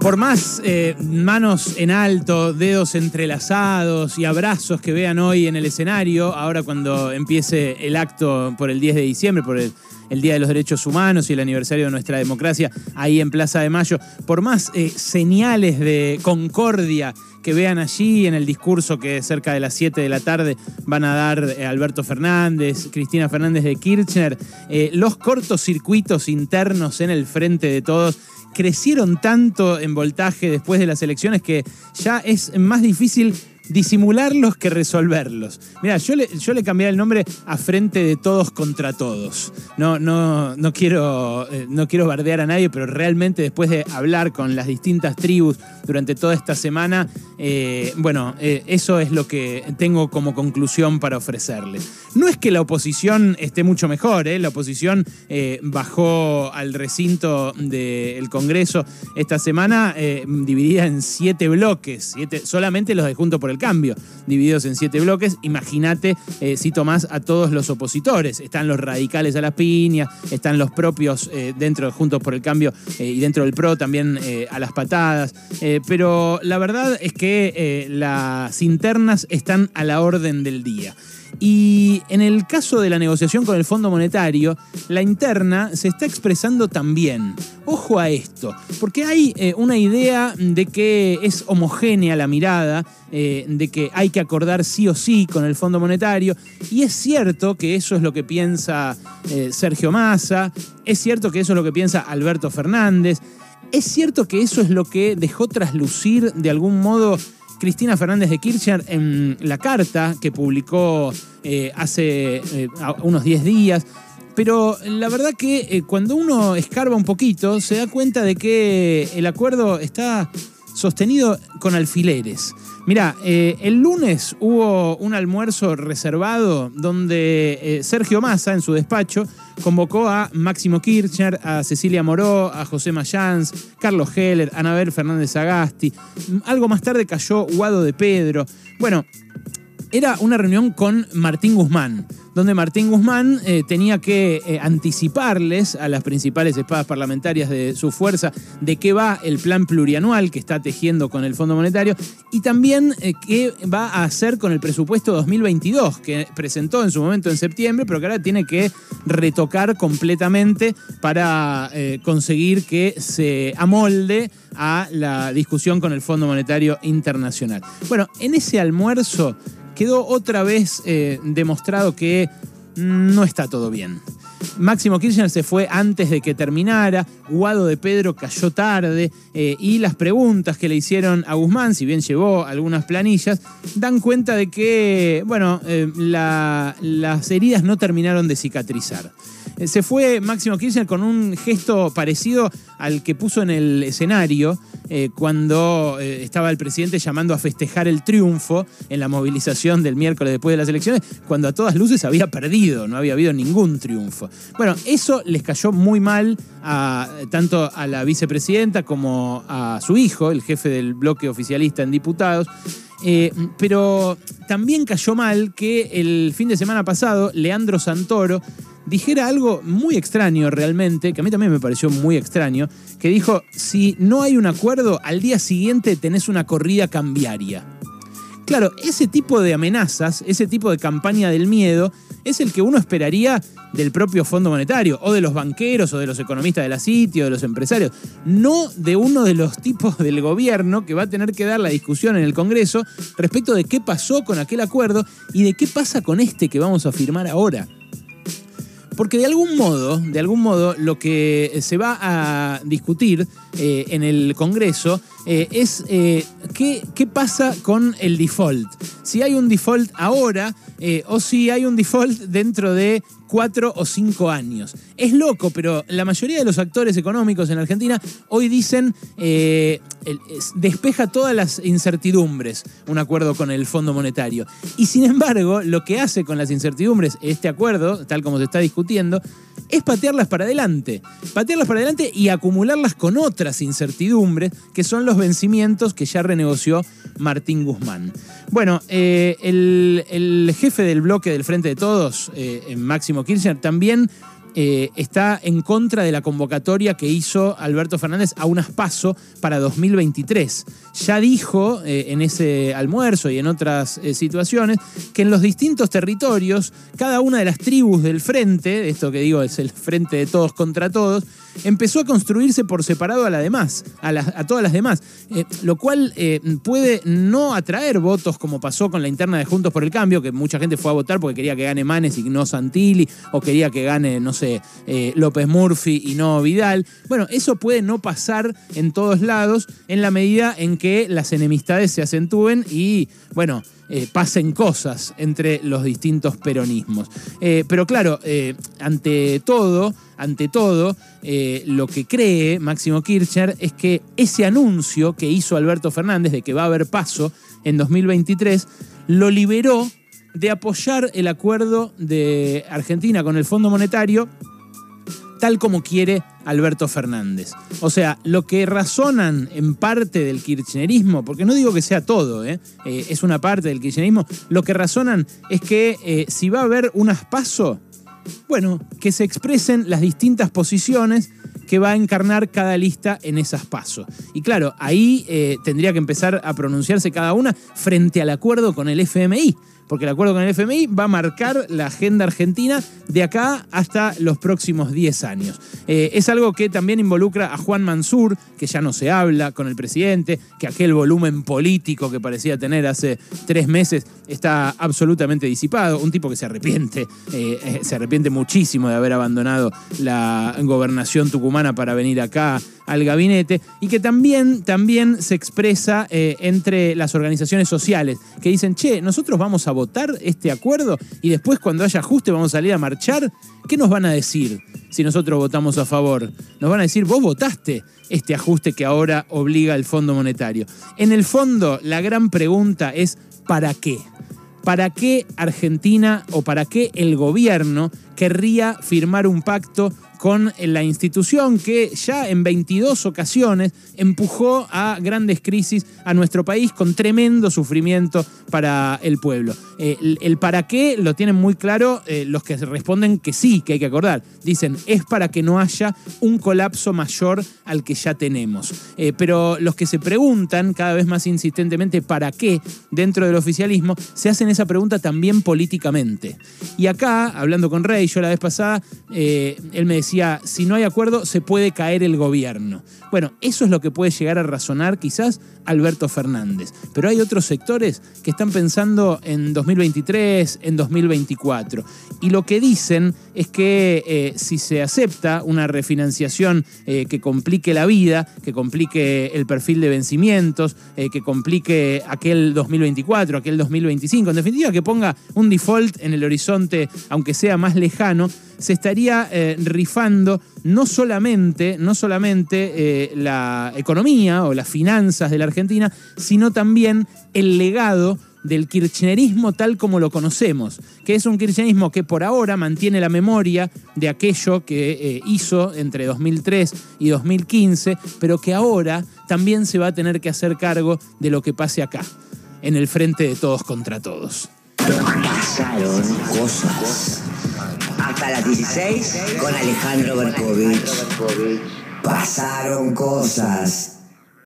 Por más eh, manos en alto, dedos entrelazados y abrazos que vean hoy en el escenario, ahora cuando empiece el acto por el 10 de diciembre, por el, Día de los Derechos Humanos y el aniversario de nuestra democracia, ahí en Plaza de Mayo, por más eh, señales de concordia que vean allí en el discurso que cerca de las 7 de la tarde van a dar eh, Alberto Fernández, Cristina Fernández de Kirchner, los cortocircuitos internos en el frente de todos crecieron tanto en voltaje después de las elecciones que ya es más difícil disimularlos que resolverlos. Mira, yo le, yo le cambié el nombre a Frente de Todos contra Todos. No, no, no, quiero, eh, no quiero bardear a nadie, pero realmente después de hablar con las distintas tribus durante toda esta semana, eh, bueno, eh, eso es lo que tengo como conclusión para ofrecerle. No es que la oposición esté mucho mejor, la oposición bajó al recinto del Congreso esta semana dividida en siete bloques, siete, solamente los de Junto por el Cambio, divididos en siete bloques. Imagínate eh, si tomás a todos los opositores. Están los radicales a las piñas, están los propios eh, dentro de Juntos por el Cambio eh, y dentro del PRO también a las patadas. pero la verdad es que las internas están a la orden del día. Y en el caso de la negociación con el Fondo Monetario, la interna se está expresando también. Ojo a esto, porque hay eh, una idea de que es homogénea la mirada, eh, de que hay que acordar sí o sí con el Fondo Monetario, y es cierto que eso es lo que piensa eh, Sergio Massa, es cierto que eso es lo que piensa Alberto Fernández, es cierto que eso es lo que dejó traslucir de algún modo Cristina Fernández de Kirchner en la carta que publicó eh, hace eh, unos 10 días. Pero la verdad que eh, cuando uno escarba un poquito, se da cuenta de que el acuerdo está sostenido con alfileres. Mira, el lunes hubo un almuerzo reservado donde Sergio Massa, en su despacho, convocó a Máximo Kirchner, a Cecilia Moró, a José Mayans, Carlos Heller, Anabel Fernández Agasti. Algo más tarde cayó Guado de Pedro. Bueno, era una reunión con Martín Guzmán, donde Martín Guzmán eh, tenía que eh, anticiparles a las principales espadas parlamentarias de su fuerza de qué va el plan plurianual que está tejiendo con el Fondo Monetario y también eh, qué va a hacer con el presupuesto 2022 que presentó en su momento en septiembre, pero que ahora tiene que retocar completamente para conseguir que se amolde a la discusión con el Fondo Monetario Internacional. Bueno, en ese almuerzo quedó otra vez eh, demostrado que no está todo bien. Máximo Kirchner se fue antes de que terminara, Guado de Pedro cayó tarde eh, y las preguntas que le hicieron a Guzmán, si bien llevó algunas planillas, dan cuenta de que, bueno, eh, las heridas no terminaron de cicatrizar. se fue Máximo Kirchner con un gesto parecido al que puso en el escenario eh, cuando eh, estaba el presidente llamando a festejar el triunfo en la movilización del miércoles después de las elecciones, cuando a todas luces había perdido, no había habido ningún triunfo. Bueno, eso les cayó muy mal tanto a la vicepresidenta como a su hijo, el jefe del bloque oficialista en diputados. Eh, pero también cayó mal que el fin de semana pasado Leandro Santoro dijera algo muy extraño realmente, que a mí también me pareció muy extraño, que dijo, si no hay un acuerdo, al día siguiente tenés una corrida cambiaria. Claro, ese tipo de amenazas, ese tipo de campaña del miedo, es el que uno esperaría del propio Fondo Monetario, o de los banqueros, o de los economistas de la City, o de los empresarios, no de uno de los tipos del gobierno que va a tener que dar la discusión en el Congreso respecto de qué pasó con aquel acuerdo y de qué pasa con este que vamos a firmar ahora. Porque de algún modo, de algún modo, lo que se va a discutir eh, en el Congreso eh, es eh, qué, qué, pasa con el default. Si hay un default ahora o si hay un default dentro de cuatro o cinco años. Es loco, pero la mayoría de los actores económicos en Argentina hoy dicen eh, despeja todas las incertidumbres un acuerdo con el Fondo Monetario. Y sin embargo, lo que hace con las incertidumbres este acuerdo, tal como se está discutiendo, es patearlas para adelante. Patearlas para adelante y acumularlas con otras incertidumbres, que son los vencimientos que ya renegoció Martín Guzmán. Bueno, eh, el, jefe del bloque del Frente de Todos, eh, Máximo Kirchner, también eh, está en contra de la convocatoria que hizo Alberto Fernández a unas paso para 2023. Ya dijo eh, en ese almuerzo y en otras eh, situaciones que en los distintos territorios, cada una de las tribus del frente, esto que digo es el frente de todos contra todos, empezó a construirse por separado a, la demás, a, a todas las demás, lo cual puede no atraer votos como pasó con la interna de Juntos por el Cambio, que mucha gente fue a votar porque quería que gane Manes y no Santilli, o quería que gane, no sé, eh, López Murphy y no Vidal. Bueno, eso puede no pasar en todos lados en la medida en que las enemistades se acentúen y, bueno, eh, pasen cosas entre los distintos peronismos. Eh, pero claro, ante todo, ante todo, lo que cree Máximo Kirchner es que ese anuncio que hizo Alberto Fernández de que va a haber paso en 2023 lo liberó de apoyar el acuerdo de Argentina con el Fondo Monetario tal como quiere Alberto Fernández. O sea, lo que razonan en parte del kirchnerismo, porque no digo que sea todo, ¿eh? Eh, es una parte del kirchnerismo, lo que razonan es que eh, si va a haber un aspaso, bueno, que se expresen las distintas posiciones que va a encarnar cada lista en esas pasos. Y claro, ahí tendría que empezar a pronunciarse cada una frente al acuerdo con el FMI porque el acuerdo con el FMI va a marcar la agenda argentina de acá hasta los próximos 10 años. Eh, es algo que también involucra a Juan Mansur, que ya no se habla con el presidente, que aquel volumen político que parecía tener hace tres meses está absolutamente disipado. Un tipo que se arrepiente, eh, eh, se arrepiente muchísimo de haber abandonado la gobernación tucumana para venir acá al gabinete y que también, también se expresa entre las organizaciones sociales que dicen, che, nosotros vamos a votar este acuerdo y después cuando haya ajuste vamos a salir a marchar? ¿Qué nos van a decir si nosotros votamos a favor? Nos van a decir, vos votaste este ajuste que ahora obliga el Fondo Monetario. En el fondo, la gran pregunta es, ¿para qué? ¿Para qué Argentina o para qué el gobierno querría firmar un pacto con la institución que ya en 22 ocasiones empujó a grandes crisis a nuestro país con tremendo sufrimiento para el pueblo. Eh, el, para qué lo tienen muy claro eh, los que responden que sí, que hay que acordar. Dicen, es para que no haya un colapso mayor al que ya tenemos. Eh, pero los que se preguntan cada vez más insistentemente para qué dentro del oficialismo, se hacen esa pregunta también políticamente. Y acá, hablando con Rey, yo la vez pasada, él me decía, si no hay acuerdo, se puede caer el gobierno. Bueno, eso es lo que puede llegar a razonar quizás Alberto Fernández. Pero hay otros sectores que están pensando en 2023, en 2024. Y lo que dicen es que eh, si se acepta una refinanciación eh, que complique la vida, que complique el perfil de vencimientos, eh, que complique aquel 2024, aquel 2025, en definitiva que ponga un default en el horizonte, aunque sea más lejano, se estaría rifando no solamente, no solamente la economía o las finanzas de la Argentina, sino también el legado del kirchnerismo tal como lo conocemos, que es un kirchnerismo que por ahora mantiene la memoria de aquello que eh, hizo entre 2003 y 2015, pero que ahora también se va a tener que hacer cargo de lo que pase acá, en el frente de todos contra todos. Pasaron cosas. Hasta las 16 con Alejandro Berkovich. Pasaron cosas.